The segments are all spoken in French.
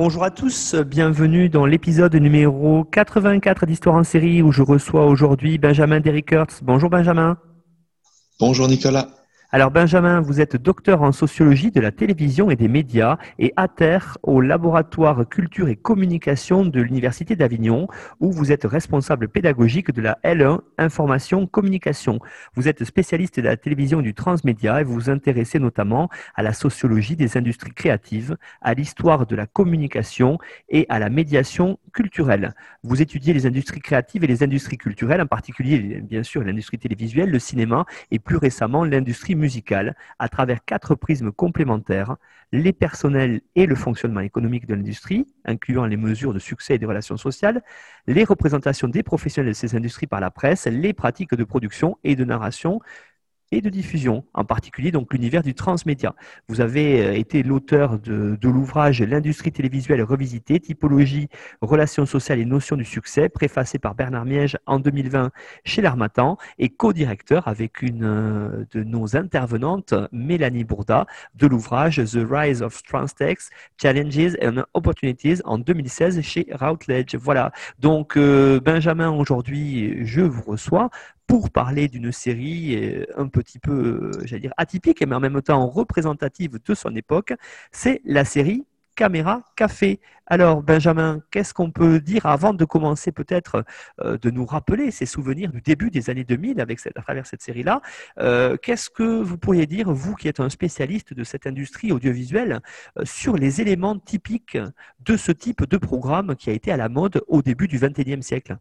Bonjour à tous, bienvenue dans l'épisode numéro 84 d'Histoire en série où je reçois aujourd'hui Benjamin Derrickertz. Bonjour Benjamin. Bonjour Nicolas. Alors Benjamin, vous êtes docteur en sociologie de la télévision et des médias et ATER au laboratoire culture et communication de l'Université d'Avignon où vous êtes responsable pédagogique de la L1 information communication. Vous êtes spécialiste de la télévision et du transmédia et vous vous intéressez notamment à la sociologie des industries créatives, à l'histoire de la communication et à la médiation culturelle. Vous étudiez les industries créatives et les industries culturelles, en particulier bien sûr l'industrie télévisuelle, le cinéma et plus récemment l'industrie musicale à travers quatre prismes complémentaires, les personnels et le fonctionnement économique de l'industrie, incluant les mesures de succès et des relations sociales, les représentations des professionnels de ces industries par la presse, les pratiques de production et de narration, et de diffusion, en particulier donc l'univers du transmédia. Vous avez euh, été l'auteur de, l'ouvrage L'industrie télévisuelle revisitée, typologie, relations sociales et notions du succès, préfacé par Bernard Miège en 2020 chez l'Armatan et co-directeur avec une euh, de nos intervenantes, Mélanie Bourda, de l'ouvrage The Rise of Transtex, Challenges and Opportunities en 2016 chez Routledge. Voilà. Donc, euh, Benjamin, aujourd'hui, je vous reçois pour parler d'une série euh, un petit peu, euh, j'allais dire, atypique, mais en même temps représentative de son époque. C'est la série Caméra Café. Alors, Benjamin, qu'est-ce qu'on peut dire avant de commencer peut-être euh, de nous rappeler ces souvenirs du début des années 2000 avec à travers cette série-là? Qu'est-ce que vous pourriez dire, vous qui êtes un spécialiste de cette industrie audiovisuelle, sur les éléments typiques de ce type de programme qui a été à la mode au début du XXIe siècle?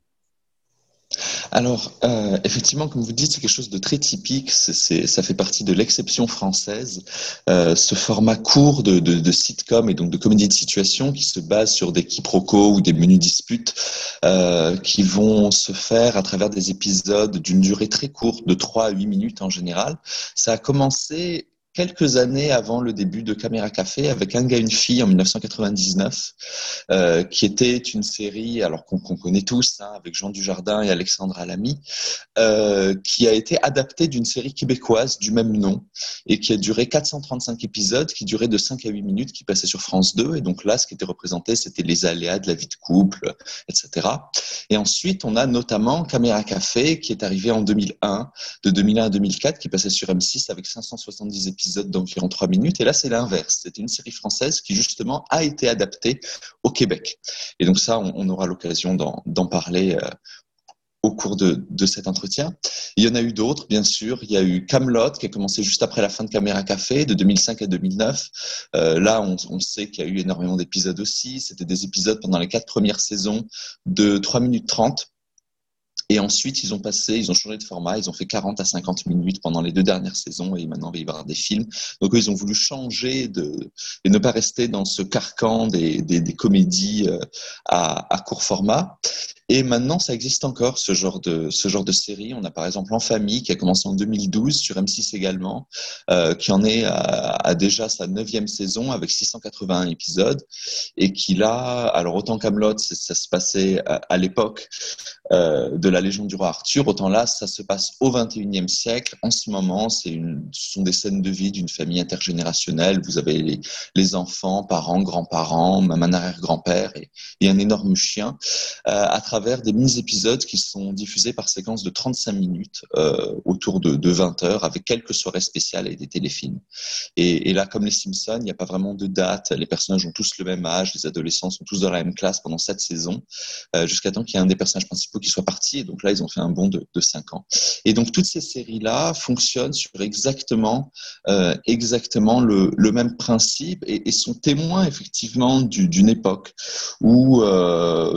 Alors, euh, effectivement, comme vous dites, c'est quelque chose de très typique. ça fait partie de l'exception française. Euh, ce format court de, de, sitcom et donc de comédie de situation qui se base sur des quiproquos ou des menus disputes euh, qui vont se faire à travers des épisodes d'une durée très courte, de 3 à 8 minutes en général. Ça a commencé quelques années avant le début de Caméra Café avec Un gars, une fille en 1999, euh, qui était une série, alors qu'on connaît tous, hein, avec Jean Dujardin et Alexandre Alamy, euh, qui a été adaptée d'une série québécoise du même nom et qui a duré 435 épisodes, qui durait de 5 à 8 minutes, qui passait sur France 2. Et donc là, ce qui était représenté, c'était les aléas de la vie de couple, etc. Et ensuite, on a notamment Caméra Café, qui est arrivé en 2001, de 2001 à 2004, qui passait sur M6 avec 570 épisodes d'environ 3 minutes. Et là, c'est l'inverse. C'était une série française qui, justement, a été adaptée au Québec. Et donc ça, on, aura l'occasion d'en parler euh, au cours de, cet entretien. Il y en a eu d'autres, bien sûr. Il y a eu Camelot qui a commencé juste après la fin de Caméra Café, de 2005 à 2009. Euh, là, on, on sait qu'il y a eu énormément d'épisodes aussi. C'était des épisodes pendant les quatre premières saisons de 3 minutes 30. Et ensuite, ils ont passé, ils ont changé de format, ils ont fait 40 à 50 minutes pendant les deux dernières saisons et maintenant il va y avoir des films. Donc ils ont voulu changer de, et ne pas rester dans ce carcan des, des, des comédies euh, à, à court format. Et maintenant, ça existe encore, ce genre de, ce genre de série. On a par exemple En Famille, qui a commencé en 2012 sur M6 également, euh, qui en est à, déjà sa neuvième saison avec 681 épisodes et qui là, alors autant Camelot, ça se passait à, l'époque euh, de la légende du roi Arthur, autant là, ça se passe au 21e siècle. En ce moment, ce sont des scènes de vie d'une famille intergénérationnelle. Vous avez les, enfants, parents, grands-parents, même un arrière-grand-père et, un énorme chien. Euh, des mini-épisodes qui sont diffusés par séquence de 35 minutes euh, autour de, de, 20 heures avec quelques soirées spéciales et des téléfilms. Et, là, comme les Simpsons, il n'y a pas vraiment de date. Les personnages ont tous le même âge. Les adolescents sont tous dans la même classe pendant cette saison, euh, jusqu'à temps qu'il y ait un des personnages principaux faut qu'ils soient partis. Et donc là, ils ont fait un bond de, de 5 ans. Et donc toutes ces séries-là fonctionnent sur exactement, euh, exactement le, même principe et, sont témoins effectivement d'une époque où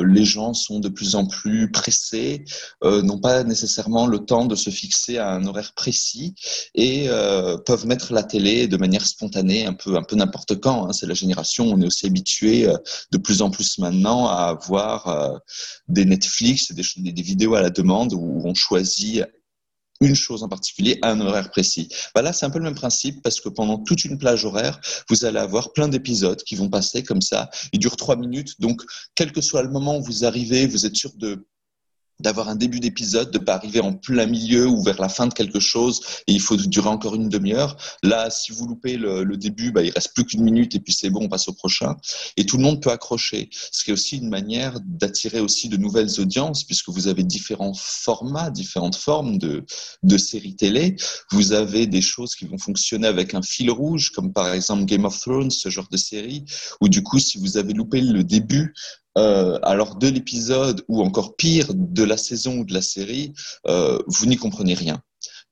les gens sont de plus en plus pressés, euh, n'ont pas nécessairement le temps de se fixer à un horaire précis et euh, peuvent mettre la télé de manière spontanée, un peu, un peu n'importe quand. Hein. C'est la génération, on est aussi habitué euh, de plus en plus maintenant à avoir des Netflix, des, des vidéos à la demande où on choisit une chose en particulier à un horaire précis. Bah là, c'est un peu le même principe parce que pendant toute une plage horaire, vous allez avoir plein d'épisodes qui vont passer comme ça. Ils durent trois minutes. Donc, quel que soit le moment où vous arrivez, vous êtes sûr de d'avoir un début d'épisode, de pas arriver en plein milieu ou vers la fin de quelque chose et il faut durer encore une demi-heure. Là, si vous loupez le, début, bah, il reste plus qu'une minute et puis c'est bon, on passe au prochain. Et tout le monde peut accrocher. Ce qui est aussi une manière d'attirer aussi de nouvelles audiences puisque vous avez différents formats, différentes formes de, de séries télé. Vous avez des choses qui vont fonctionner avec un fil rouge, comme par exemple Game of Thrones, ce genre de série, où du coup, si vous avez loupé le début, euh, alors de l'épisode ou encore pire de la saison ou de la série, euh, vous n'y comprenez rien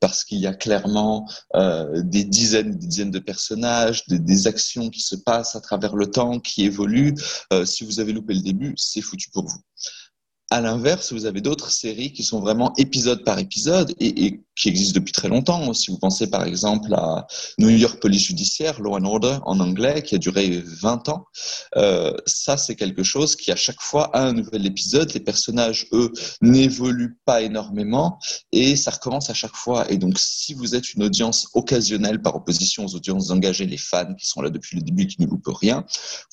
parce qu'il y a clairement euh, des dizaines, des dizaines de personnages, des, des, actions qui se passent à travers le temps, qui évoluent. Euh, si vous avez loupé le début, c'est foutu pour vous. À l'inverse, vous avez d'autres séries qui sont vraiment épisode par épisode et, et, qui existent depuis très longtemps. Si vous pensez par exemple à New York Police Judiciaire, Law and Order en anglais, qui a duré 20 ans, euh, ça c'est quelque chose qui à chaque fois a un nouvel épisode. Les personnages, eux, n'évoluent pas énormément et ça recommence à chaque fois. Et donc si vous êtes une audience occasionnelle par opposition aux audiences engagées, les fans qui sont là depuis le début, qui ne loupent rien,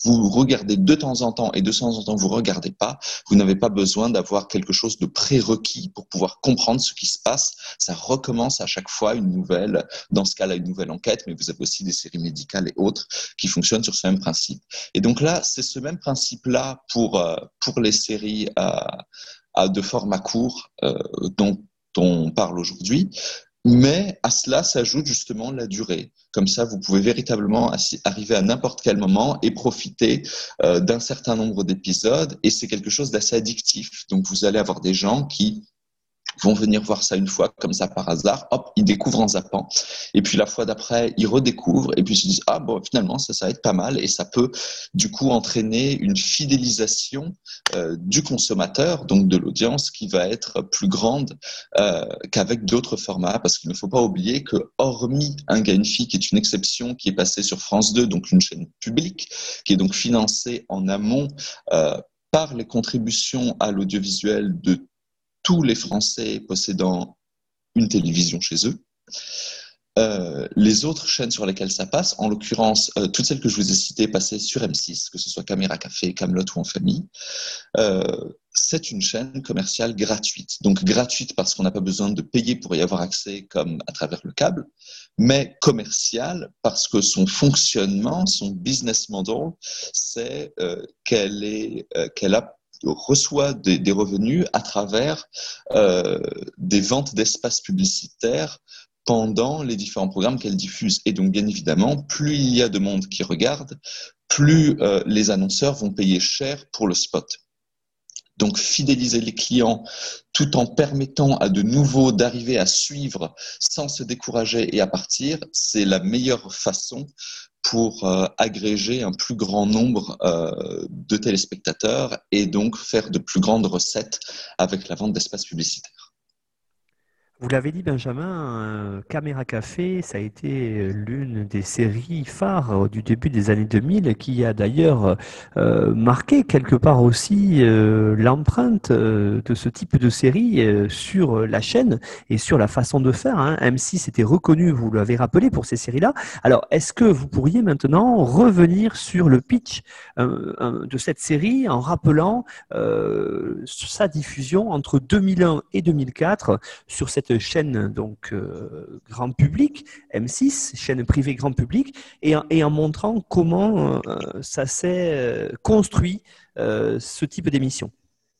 vous regardez de temps en temps et de temps en temps vous regardez pas, vous n'avez pas besoin d'avoir quelque chose de prérequis pour pouvoir comprendre ce qui se passe. Ça recommence à chaque fois une nouvelle, dans ce cas-là, une nouvelle enquête, mais vous avez aussi des séries médicales et autres qui fonctionnent sur ce même principe. Et donc là, c'est ce même principe-là pour, euh, pour les séries de format court euh, dont on parle aujourd'hui. Mais à cela s'ajoute justement la durée. Comme ça, vous pouvez véritablement arriver à n'importe quel moment et profiter euh, d'un certain nombre d'épisodes. Et c'est quelque chose d'assez addictif. Donc, vous allez avoir des gens qui vont venir voir ça une fois, comme ça par hasard, hop, ils découvrent en zappant. Et puis la fois d'après, ils redécouvrent et puis ils se disent, ah bon, finalement, ça, ça va être pas mal et ça peut du coup entraîner une fidélisation euh, du consommateur, donc de l'audience, qui va être plus grande euh, qu'avec d'autres formats, parce qu'il ne faut pas oublier que hormis un gain qui est une exception qui est passée sur France 2, donc une chaîne publique, qui est donc financée en amont euh, par les contributions à l'audiovisuel de tous les Français possédant une télévision chez eux. Euh, les autres chaînes sur lesquelles ça passe, en l'occurrence, euh, toutes celles que je vous ai citées passaient sur M6, que ce soit Caméra Café, Camelot ou En Famille, euh, c'est une chaîne commerciale gratuite. Donc gratuite parce qu'on n'a pas besoin de payer pour y avoir accès comme à travers le câble, mais commerciale parce que son fonctionnement, son business model, c'est qu'elle est, qu'elle a reçoit des, revenus à travers euh, des ventes d'espaces publicitaires pendant les différents programmes qu'elle diffuse. Et donc, bien évidemment, plus il y a de monde qui regarde, plus euh, les annonceurs vont payer cher pour le spot. Donc, fidéliser les clients tout en permettant à de nouveaux d'arriver à suivre sans se décourager et à partir, c'est la meilleure façon pour euh, agréger un plus grand nombre euh, de téléspectateurs et donc faire de plus grandes recettes avec la vente d'espaces publicitaires. Vous l'avez dit, Benjamin, euh, Caméra Café, ça a été l'une des séries phares du début des années 2000 qui a d'ailleurs euh, marqué quelque part aussi euh, l'empreinte euh, de ce type de série euh, sur la chaîne et sur la façon de faire. Hein. M6 était reconnu, vous l'avez rappelé, pour ces séries-là. Alors, est-ce que vous pourriez maintenant revenir sur le pitch de cette série en rappelant sa diffusion entre 2001 et 2004 sur cette chaîne donc euh, grand public, M6, chaîne privée grand public, et en, montrant comment euh, ça s'est euh, construit ce type d'émission.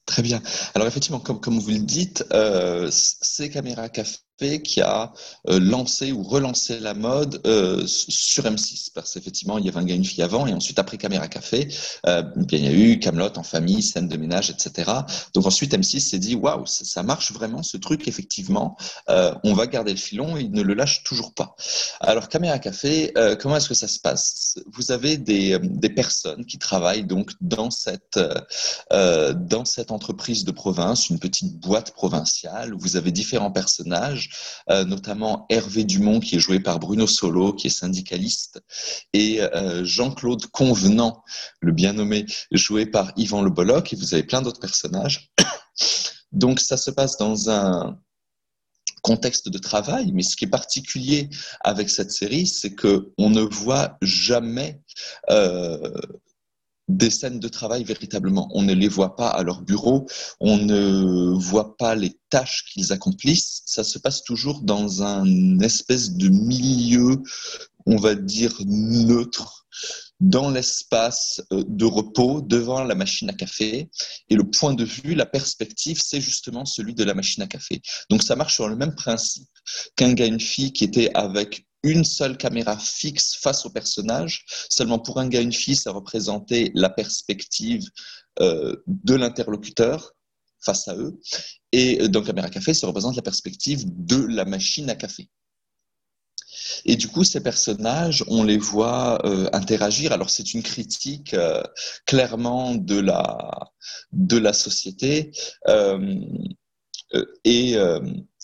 Très bien. Alors effectivement, comme, comme vous le dites, ces caméras café qui a euh, lancé ou relancé la mode euh, sur M6 parce qu'effectivement il y avait un gars une fille avant et ensuite après Caméra Café euh, bien il y a eu Camelot en famille scène de ménage etc donc ensuite M6 s'est dit waouh ça, marche vraiment ce truc effectivement on va garder le filon et il ne le lâche toujours pas. Alors Caméra Café comment est-ce que ça se passe? Vous avez des, des personnes qui travaillent donc dans cette dans cette entreprise de province une petite boîte provinciale où vous avez différents personnages euh, notamment Hervé Dumont, qui est joué par Bruno Solo, qui est syndicaliste, et euh, Jean-Claude Convenant, le bien nommé, joué par Yvan Le Bolloc, et vous avez plein d'autres personnages. Donc ça se passe dans un contexte de travail, mais ce qui est particulier avec cette série, c'est que on ne voit jamais euh, des scènes de travail véritablement. On ne les voit pas à leur bureau, on ne voit pas les tâches qu'ils accomplissent. Ça se passe toujours dans un espèce de milieu, on va dire, neutre, dans l'espace euh, de repos devant la machine à café. Et le point de vue, la perspective, c'est justement celui de la machine à café. Donc ça marche sur le même principe qu'un gars, une fille qui était avec une seule caméra fixe face au personnage. Seulement pour un gars, une fille, ça représentait la perspective euh, de l'interlocuteur face à eux. Et dans Caméra Café, ça représente la perspective de la machine à café. Et du coup, ces personnages, on les voit euh, interagir. Alors, c'est une critique euh, clairement de la, de la société. Et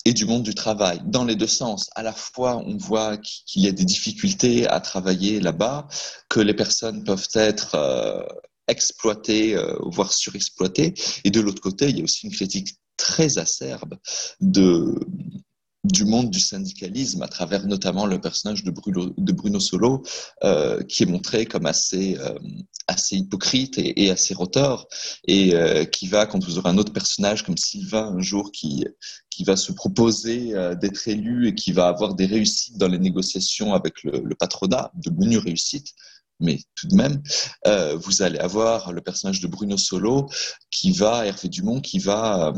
et du monde du travail, dans les deux sens. À la fois, on voit qu'il y a des difficultés à travailler là-bas, que les personnes peuvent être euh, exploitées, euh, voire surexploitées, et de l'autre côté, il y a aussi une critique très acerbe de, du monde du syndicalisme à travers notamment le personnage de Bruno, Solo, euh, qui est montré comme assez, euh, assez hypocrite et, assez rotor, et euh, qui va, quand vous aurez un autre personnage comme Sylvain un jour qui, qui va se proposer d'être élu et qui va avoir des réussites dans les négociations avec le, le patronat, de menues réussites, mais tout de même, vous allez avoir le personnage de Bruno Solo qui va, Hervé Dumont, qui va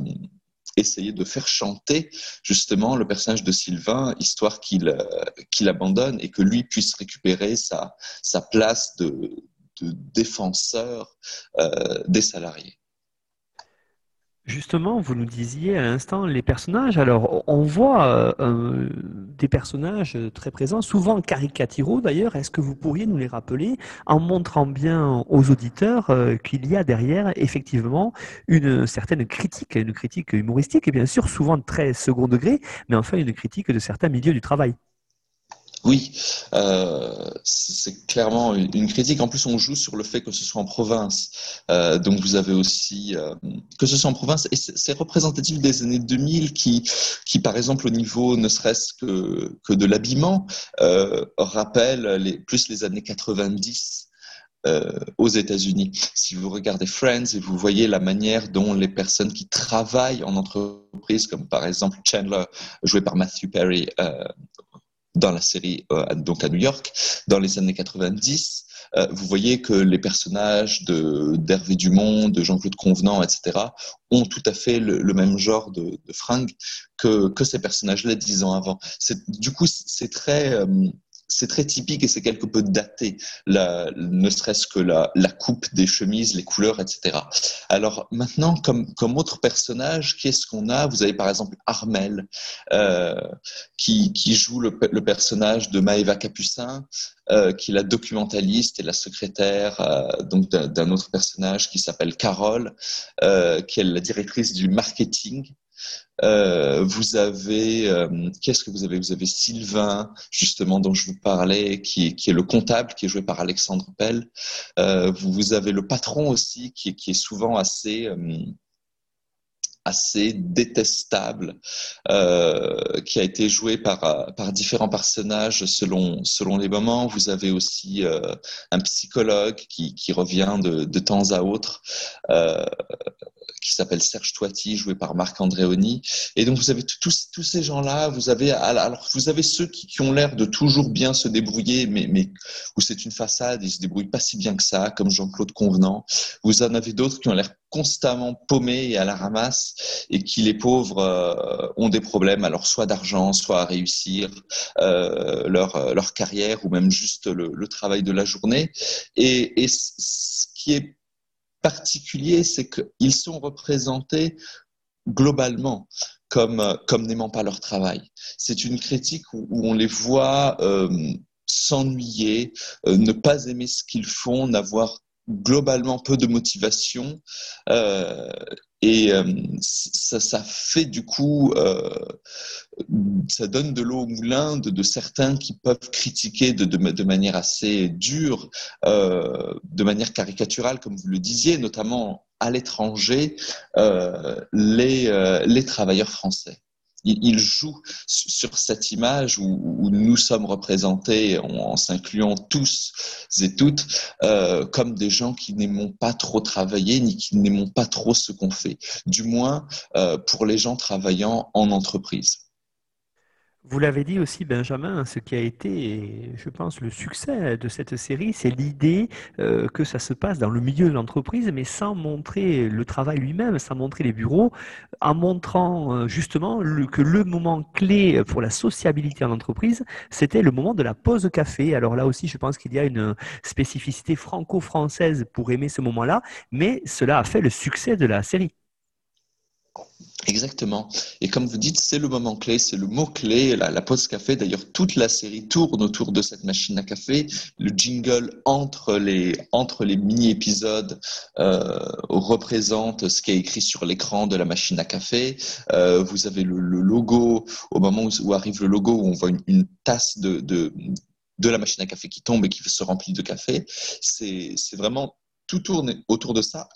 essayer de faire chanter justement le personnage de Sylvain, histoire qu'il euh, abandonne et que lui puisse récupérer sa, sa place de, de défenseur euh, des salariés. Justement, vous nous disiez à l'instant les personnages. Alors, on voit euh, des personnages très présents, souvent caricaturaux d'ailleurs. Est-ce que vous pourriez nous les rappeler en montrant bien aux auditeurs euh, qu'il y a derrière effectivement une certaine critique, une critique humoristique et bien sûr souvent très second degré, mais enfin une critique de certains milieux du travail? Oui, euh, c'est clairement une critique. En plus, on joue sur le fait que ce soit en province. Euh, donc, vous avez aussi euh, que ce soit en province, et c'est représentatif des années 2000 qui, qui, par exemple, au niveau ne serait-ce que, que de l'habillement, rappelle plus les années 90. Euh, aux États-Unis. Si vous regardez Friends et vous voyez la manière dont les personnes qui travaillent en entreprise, comme par exemple Chandler, joué par Matthew Perry euh, dans la série, euh, donc à New York, dans les années 90. Euh, vous voyez que les personnages de d'Hervé Dumont, de Jean-Claude Convenant, etc., ont tout à fait le, même genre de, de fringues que, que ces personnages-là dix ans avant. Du coup, c'est très, euh, c'est très typique et c'est quelque peu daté, ne serait-ce que la, coupe des chemises, les couleurs, etc. Alors maintenant, comme, comme autre personnage, qu'est-ce qu'on a? Vous avez par exemple Armel, euh, qui, qui, joue le, le, personnage de Maëva Capucin, euh, qui est la documentaliste et la secrétaire euh, donc d'un autre personnage qui s'appelle Carole, qui est la directrice du marketing euh, vous avez, euh, qu'est-ce que vous avez? Vous avez Sylvain, justement, dont je vous parlais, qui qui est le comptable, qui est joué par Alexandre Pell. Euh, vous, avez le patron aussi, qui qui est souvent assez assez détestable, euh, qui a été joué par, par différents personnages selon, selon les moments. Vous avez aussi euh, un psychologue qui, qui revient de, de temps à autre, euh, qui s'appelle Serge Toiti, joué par Marc Andréoni. Et donc vous avez tous, tous ces gens-là, vous avez alors vous avez ceux qui, qui ont l'air de toujours bien se débrouiller, mais, mais où c'est une façade, ils se débrouillent pas si bien que ça, comme Jean-Claude Convenant. Vous en avez d'autres qui ont l'air constamment paumés et à la ramasse et qui les pauvres euh, ont des problèmes alors soit d'argent soit à réussir euh, leur leur carrière ou même juste le, travail de la journée. Et, ce qui est particulier c'est qu'ils sont représentés globalement comme comme n'aimant pas leur travail. C'est une critique où, on les voit euh, s'ennuyer, euh, ne pas aimer ce qu'ils font, n'avoir globalement peu de motivation. Euh, et euh, ça, fait du coup, ça donne de l'eau au moulin de, certains qui peuvent critiquer de, manière assez dure, de manière caricaturale, comme vous le disiez, notamment à l'étranger, les travailleurs français il, joue sur cette image où, nous sommes représentés en, s'incluant tous et toutes euh, comme des gens qui n'aimons pas trop travailler ni qui n'aimons pas trop ce qu'on fait, du moins euh, pour les gens travaillant en entreprise. Vous l'avez dit aussi, Benjamin, ce qui a été, je pense, le succès de cette série, c'est l'idée euh, que ça se passe dans le milieu de l'entreprise, mais sans montrer le travail lui-même, sans montrer les bureaux, en montrant euh, justement que le moment clé pour la sociabilité en entreprise, c'était le moment de la pause café. Alors là aussi, je pense qu'il y a une spécificité franco-française pour aimer ce moment-là, mais cela a fait le succès de la série. Exactement. Et comme vous dites, c'est le moment clé, c'est le mot clé, la, pause café. D'ailleurs, toute la série tourne autour de cette machine à café. Le jingle entre les, entre les mini-épisodes euh, représente ce qui est écrit sur l'écran de la machine à café. Euh, vous avez le, logo, au moment où, arrive le logo, on voit une, tasse de, de, de la machine à café qui tombe et qui se remplit de café. C'est vraiment tout tourne autour de ça.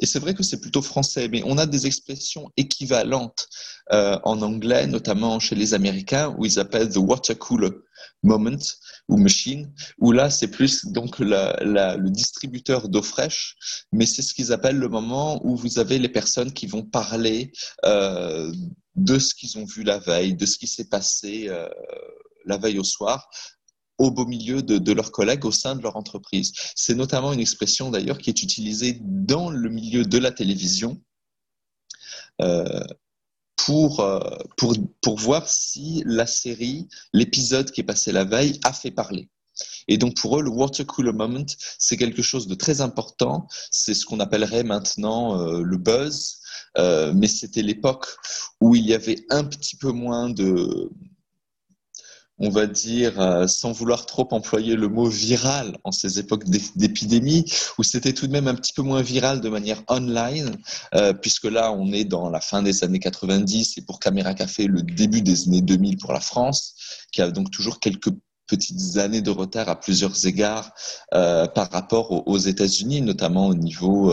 Et c'est vrai que c'est plutôt français, mais on a des expressions équivalentes euh, en anglais, notamment chez les Américains, où ils appellent the water cooler moment ou machine, où là c'est plus donc le distributeur d'eau fraîche, mais c'est ce qu'ils appellent le moment où vous avez les personnes qui vont parler euh, de ce qu'ils ont vu la veille, de ce qui s'est passé. Euh, la veille au soir, au beau milieu de, leurs collègues au sein de leur entreprise. C'est notamment une expression d'ailleurs qui est utilisée dans le milieu de la télévision euh, pour, euh, pour, pour voir si la série, l'épisode qui est passé la veille, a fait parler. Et donc pour eux, le water cooler moment, c'est quelque chose de très important. C'est ce qu'on appellerait maintenant euh, le buzz, mais c'était l'époque où il y avait un petit peu moins de, on va dire, euh, sans vouloir trop employer le mot viral en ces époques d'épidémie, où c'était tout de même un petit peu moins viral de manière online, euh, puisque là, on est dans la fin des années 90 et pour Caméra Café, le début des années 2000 pour la France, qui a donc toujours quelques petites années de retard à plusieurs égards euh, par rapport aux, États-Unis, notamment au niveau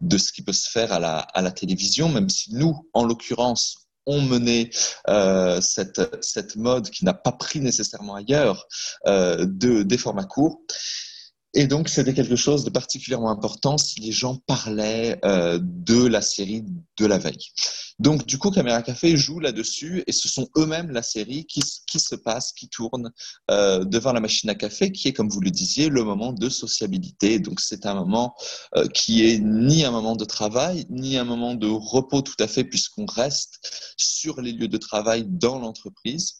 de ce qui peut se faire à la, à la télévision, même si nous, en l'occurrence, ont mené euh, cette, cette mode qui n'a pas pris nécessairement ailleurs euh, de, des formats courts. Et donc, c'était quelque chose de particulièrement important si les gens parlaient euh, de la série de la veille. Donc, du coup, Caméra Café joue là-dessus et ce sont eux-mêmes la série qui, se passe, qui tourne euh, devant la machine à café, qui est, comme vous le disiez, le moment de sociabilité. Donc, c'est un moment euh, qui est ni un moment de travail, ni un moment de repos tout à fait, puisqu'on reste sur les lieux de travail dans l'entreprise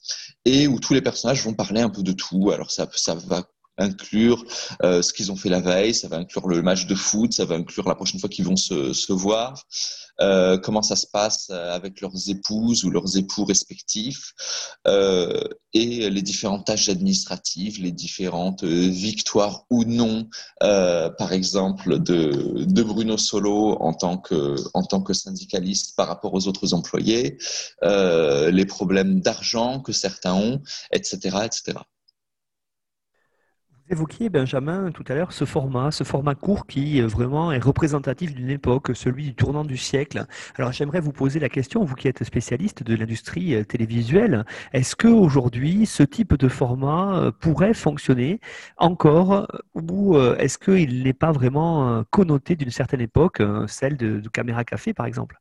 et où tous les personnages vont parler un peu de tout. Alors, ça, ça va inclure euh, ce qu'ils ont fait la veille, ça va inclure le match de foot, ça va inclure la prochaine fois qu'ils vont se, voir, euh, comment ça se passe avec leurs épouses ou leurs époux respectifs, euh, et les différentes tâches administratives, les différentes euh, victoires ou non, euh, par exemple, de, de, Bruno Solo en tant, que, en tant que syndicaliste par rapport aux autres employés, euh, les problèmes d'argent que certains ont, etc. etc. Vous évoquiez, Benjamin, tout à l'heure, ce format, ce format court qui euh, vraiment est représentatif d'une époque, celui du tournant du siècle. Alors j'aimerais vous poser la question, vous qui êtes spécialiste de l'industrie euh, télévisuelle, est-ce qu'aujourd'hui, ce type de format euh, pourrait fonctionner encore ou est-ce qu'il n'est pas vraiment connoté d'une certaine époque, celle de, Caméra Café par exemple?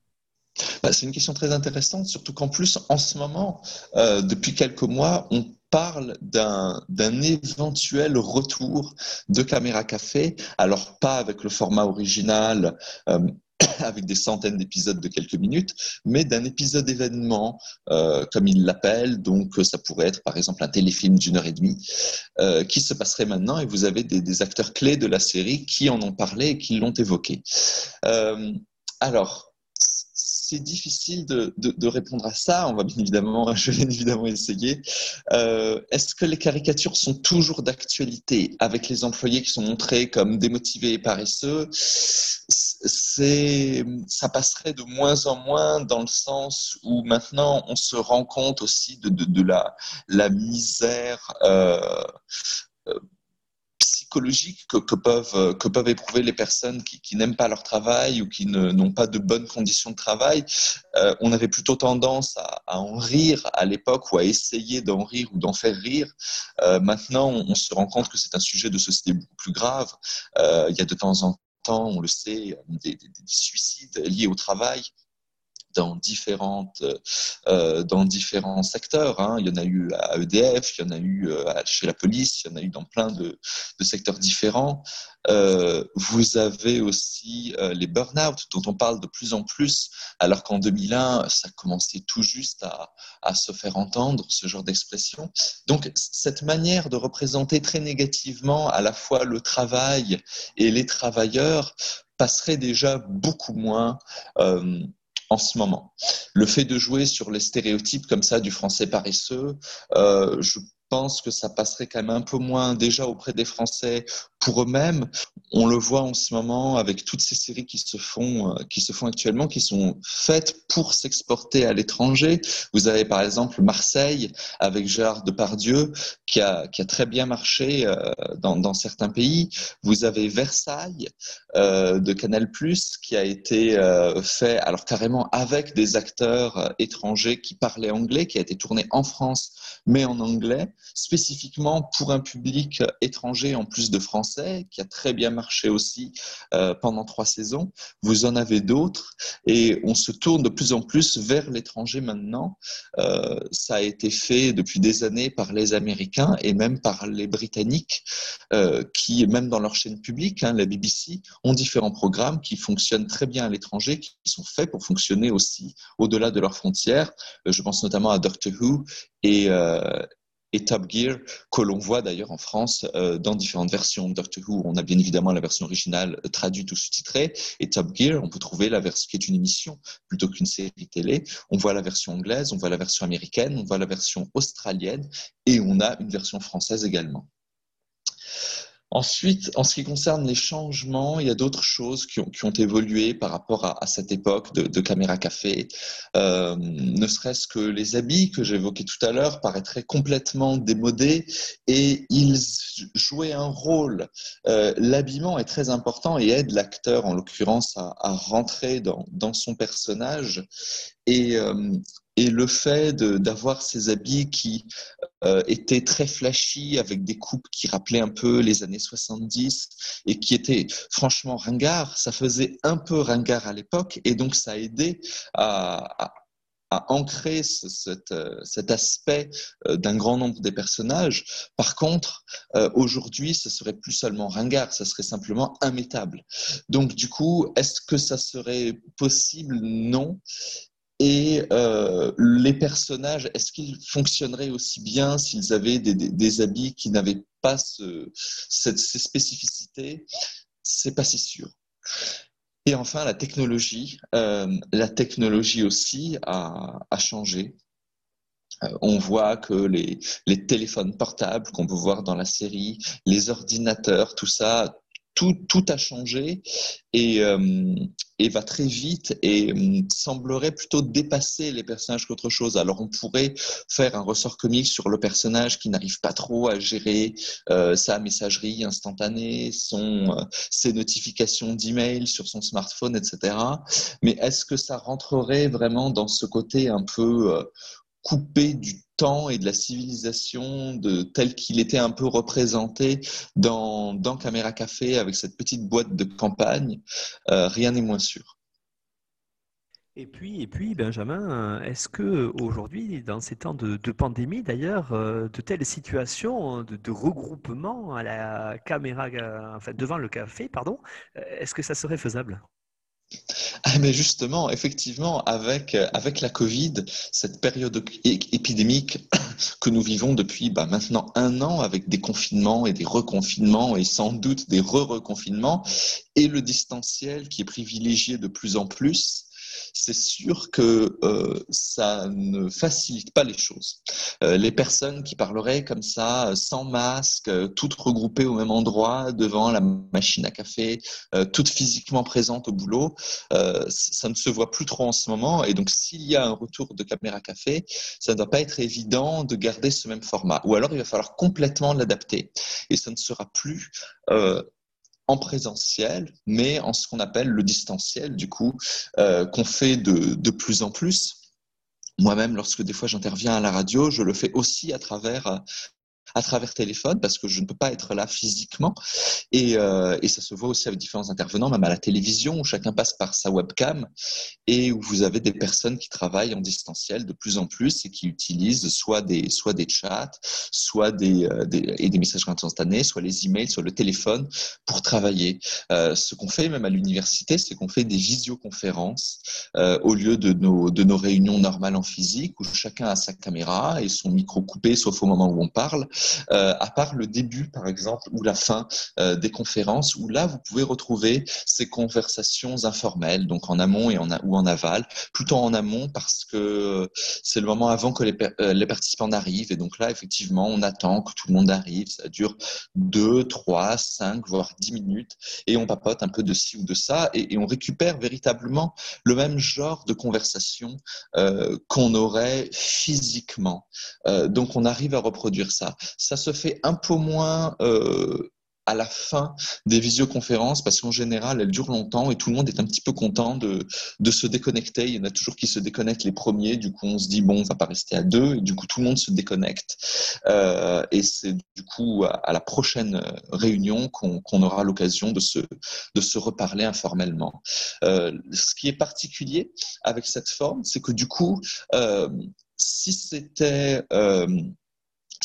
Bah, c'est une question très intéressante, surtout qu'en plus, en ce moment, depuis quelques mois, on parle d'un éventuel retour de Caméra Café, alors pas avec le format original. Euh, avec des centaines d'épisodes de quelques minutes, mais d'un épisode événement, euh, comme il l'appelle. Donc, ça pourrait être par exemple un téléfilm d'une heure et demie euh, qui se passerait maintenant et vous avez des, acteurs clés de la série qui en ont parlé et qui l'ont évoqué. Euh, alors, c'est difficile de, répondre à ça. On va bien évidemment, je vais évidemment essayer. Euh, est-ce que les caricatures sont toujours d'actualité avec les employés qui sont montrés comme démotivés et paresseux? Ça passerait de moins en moins dans le sens où maintenant on se rend compte aussi de, la misère. Euh, euh psychologique que, peuvent, éprouver les personnes qui, n'aiment pas leur travail ou qui n'ont pas de bonnes conditions de travail. Euh, on avait plutôt tendance à, en rire à l'époque ou à essayer d'en rire ou d'en faire rire. Euh, maintenant, on, se rend compte que c'est un sujet de société beaucoup plus grave. Euh, il y a de temps en temps, on le sait, des suicides liés au travail dans, différentes, euh, dans différents secteurs. Hein. Il y en a eu à EDF, il y en a eu euh, chez la police, il y en a eu dans plein de, secteurs différents. Euh, vous avez aussi les burn-out dont on parle de plus en plus, alors qu'en 2001, ça commençait tout juste à, se faire entendre, ce genre d'expression. Donc, cette manière de représenter très négativement à la fois le travail et les travailleurs passerait déjà beaucoup moins en ce moment. Le fait de jouer sur les stéréotypes comme ça du français paresseux, euh, je pense que ça passerait quand même un peu moins déjà auprès des Français pour eux-mêmes. On le voit en ce moment avec toutes ces séries qui se font, euh, qui se font actuellement, qui sont faites pour s'exporter à l'étranger. Vous avez par exemple Marseille avec Gérard Depardieu qui a, très bien marché euh, dans, certains pays. Vous avez Versailles euh, de Canal qui a été fait alors carrément avec des acteurs étrangers qui parlaient anglais, qui a été tourné en France mais en anglais, spécifiquement pour un public étranger en plus de français, qui a très bien marché aussi euh, pendant trois saisons. Vous en avez d'autres et on se tourne de plus en plus vers l'étranger maintenant. Euh, ça a été fait depuis des années par les Américains et même par les Britanniques, euh, qui, même dans leur chaîne publique, hein, la BBC, ont différents programmes qui fonctionnent très bien à l'étranger, qui sont faits pour fonctionner aussi au-delà de leurs frontières. Je pense notamment à Doctor Who et, et Top Gear, que l'on voit d'ailleurs en France euh, dans différentes versions. Doctor Who, on a bien évidemment la version originale euh, traduite ou sous-titrée, et Top Gear, on peut trouver la version qui est une émission plutôt qu'une série télé. On voit la version anglaise, on voit la version américaine, on voit la version australienne, et on a une version française également. Ensuite, en ce qui concerne les changements, il y a d'autres choses qui ont, évolué par rapport à, cette époque de, Caméra Café. Euh, ne serait-ce que les habits que j'évoquais tout à l'heure paraîtraient complètement démodés et ils jouaient un rôle. Euh, L'habillement est très important et aide l'acteur, en l'occurrence, à, rentrer dans, son personnage. Euh, et le fait d'avoir ces habits qui euh, étaient très flashy, avec des coupes qui rappelaient un peu les années 70 et qui étaient franchement ringards, ça faisait un peu ringard à l'époque et donc ça a aidé à, ancrer ce, cet, aspect euh, d'un grand nombre des personnages. Par contre, euh, aujourd'hui, ce serait plus seulement ringard, ça serait simplement immétable. Donc du coup, est-ce que ça serait possible? Non. Et euh, les personnages, est-ce qu'ils fonctionneraient aussi bien s'ils avaient des, habits qui n'avaient pas ce, cette, ces spécificités? C'est pas si sûr. Et enfin, la technologie. Euh, la technologie aussi a, changé. Euh, on voit que les téléphones portables qu'on peut voir dans la série, les ordinateurs, tout ça, tout, a changé et, euh, et, va très vite et euh, semblerait plutôt dépasser les personnages qu'autre chose. Alors on pourrait faire un ressort comique sur le personnage qui n'arrive pas trop à gérer euh, sa messagerie instantanée, ses notifications d'email sur son smartphone, etc. Mais est-ce que ça rentrerait vraiment dans ce côté un peu coupé du temps et de la civilisation tel qu'il était un peu représenté dans, Caméra Café avec cette petite boîte de campagne, euh, rien n'est moins sûr. Et puis, et puis, Benjamin, est-ce que aujourd'hui, dans ces temps de, pandémie, d'ailleurs, euh, de telles situations de, regroupement à la caméra, devant le café, pardon, est-ce que ça serait faisable? Ah, mais justement, effectivement, avec, avec la Covid, cette période épidémique que nous vivons depuis bah, maintenant un an, avec des confinements et des reconfinements et sans doute des re-reconfinements, et le distanciel qui est privilégié de plus en plus, c'est sûr que euh, ça ne facilite pas les choses. Euh, les personnes qui parleraient comme ça, sans masque, euh, toutes regroupées au même endroit, devant la machine à café, toutes physiquement présentes au boulot, ça ne se voit plus trop en ce moment. Et donc, s'il y a un retour de caméra café, ça ne doit pas être évident de garder ce même format. Ou alors, il va falloir complètement l'adapter. Et ça ne sera plus en présentiel, mais en ce qu'on appelle le distanciel, du coup, euh, qu'on fait de, de, plus en plus. Moi-même, lorsque des fois j'interviens à la radio, je le fais aussi à travers à travers téléphone parce que je ne peux pas être là physiquement. Et, euh, et, ça se voit aussi avec différents intervenants, même à la télévision, où chacun passe par sa webcam et où vous avez des personnes qui travaillent en distanciel de plus en plus et qui utilisent soit des, soit des chats, soit des, euh, des et des messages instantanés, soit les emails, soit le téléphone pour travailler. Euh, ce qu'on fait même à l'université, c'est qu'on fait des visioconférences au lieu de nos, de nos réunions normales en physique où chacun a sa caméra et son micro coupé sauf au moment où on parle. Euh, à part le début, par exemple, ou la fin euh, des conférences, où là, vous pouvez retrouver ces conversations informelles, donc en amont et en, ou en aval, plutôt en amont parce que c'est le moment avant que les, euh, les participants arrivent. Et donc là, effectivement, on attend que tout le monde arrive. Ça dure 2, 3, 5, voire 10 minutes. Et on papote un peu de ci ou de ça. Et, on récupère véritablement le même genre de conversation qu'on aurait physiquement. Donc on arrive à reproduire ça ça se fait un peu moins euh, à la fin des visioconférences parce qu'en général, elles durent longtemps et tout le monde est un petit peu content de, se déconnecter. Il y en a toujours qui se déconnectent les premiers. Du coup, on se dit, bon, on va pas rester à deux. Et du coup, tout le monde se déconnecte. Euh, et c'est du coup à, la prochaine réunion qu'on aura l'occasion de se, de se reparler informellement. Euh, ce qui est particulier avec cette forme, c'est que du coup, si c'était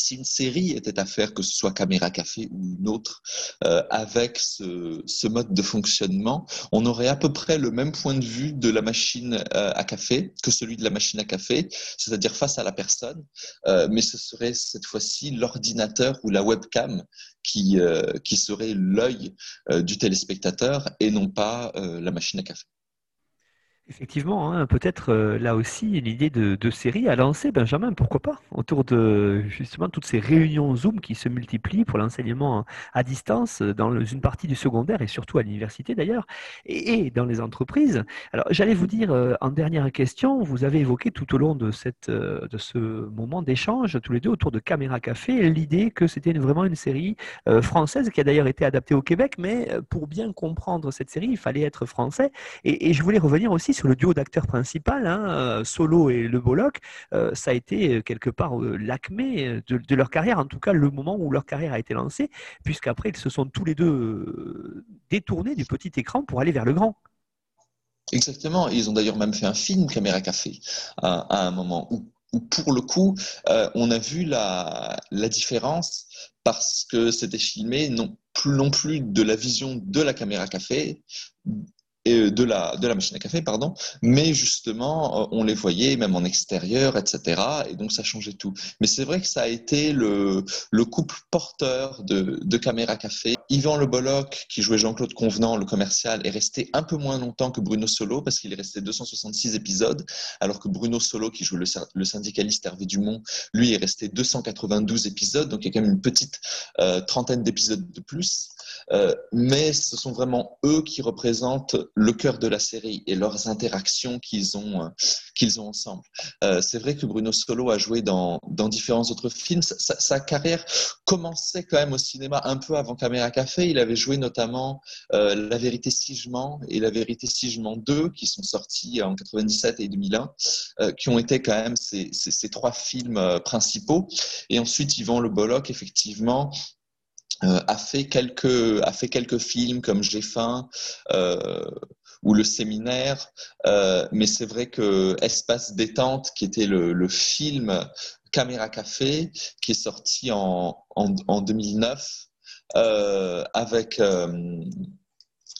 si une série était à faire, que ce soit Caméra Café ou une autre, euh, avec ce, mode de fonctionnement, on aurait à peu près le même point de vue de la machine euh, à café que celui de la machine à café, c'est-à-dire face à la personne, euh, mais ce serait cette fois-ci l'ordinateur ou la webcam qui, qui serait l'œil du téléspectateur et non pas la machine à café. Effectivement, hein, peut-être euh, là aussi l'idée de, série à lancer, Benjamin, pourquoi pas, autour de justement toutes ces réunions Zoom qui se multiplient pour l'enseignement à distance dans une partie du secondaire et surtout à l'université d'ailleurs, et, dans les entreprises. Alors j'allais vous dire euh, en dernière question, vous avez évoqué tout au long de, cette, euh, de ce moment d'échange, tous les deux autour de Caméra Café, l'idée que c'était vraiment une série française qui a d'ailleurs été adaptée au Québec, mais pour bien comprendre cette série, il fallait être français. Et, et je voulais revenir aussi le duo d'acteurs principal, hein, euh, Solo et Le Bolloc, euh, ça a été euh, quelque part l'acmé de, leur carrière, en tout cas le moment où leur carrière a été lancée, puisqu'après ils se sont tous les deux détournés du petit écran pour aller vers le grand. Exactement, ils ont d'ailleurs même fait un film Caméra Café à, un moment où, pour le coup, on a vu la, la différence parce que c'était filmé non plus, non plus de la vision de la caméra café, et de la, de la machine à café, pardon, mais justement, euh, on les voyait même en extérieur, etc. Et donc, ça changeait tout. Mais c'est vrai que ça a été le, le couple porteur de, de Caméra Café. Yvan Le Bolloc, qui jouait Jean-Claude Convenant, le commercial, est resté un peu moins longtemps que Bruno Solo, parce qu'il est resté 266 épisodes, alors que Bruno Solo, qui joue le, le syndicaliste Hervé Dumont, lui est resté 292 épisodes, donc il y a quand même une petite euh, trentaine d'épisodes de plus. Euh, mais ce sont vraiment eux qui représentent le cœur de la série et leurs interactions qu'ils ont, euh, qu'ils ont ensemble. Euh, c'est vrai que Bruno Solo a joué dans, dans différents autres films. Sa, carrière commençait quand même au cinéma un peu avant Caméra Café. Il avait joué notamment La vérité si je mens et La vérité si je mens 2 qui sont sortis en 97 et 2001, qui ont été quand même ces, ces, ces trois films principaux. Et ensuite, Yvan Le Bolloc, effectivement, euh, a fait quelques a fait quelques films comme J'ai faim euh, ou le séminaire. Euh, mais c'est vrai que Espace détente, qui était le, le, film Caméra Café, qui est sorti en, en, en 2009, euh, avec euh,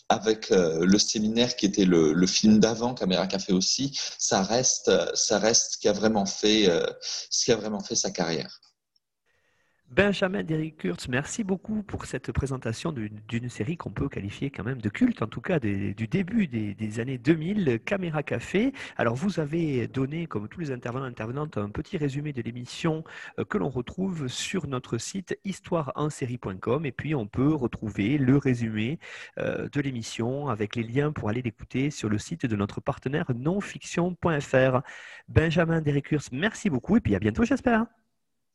avec euh, le séminaire qui était le, le film d'avant, Caméra Café aussi, ça reste, ça reste ce qui a vraiment fait, euh, ce qui a vraiment fait sa carrière. Benjamin Derrick Kurtz, merci beaucoup pour cette présentation d'une série qu'on peut qualifier quand même de culte, en tout cas du début des, des, années 2000, Caméra Café. Alors vous avez donné, comme tous les intervenants intervenantes, un petit résumé de l'émission euh, que l'on retrouve sur notre site histoireensérie.com et puis on peut retrouver le résumé euh, de l'émission avec les liens pour aller l'écouter sur le site de notre partenaire nonfiction.fr. Benjamin Derrick Kurtz, merci beaucoup et puis à bientôt j'espère.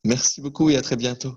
Merci beaucoup et à très bientôt.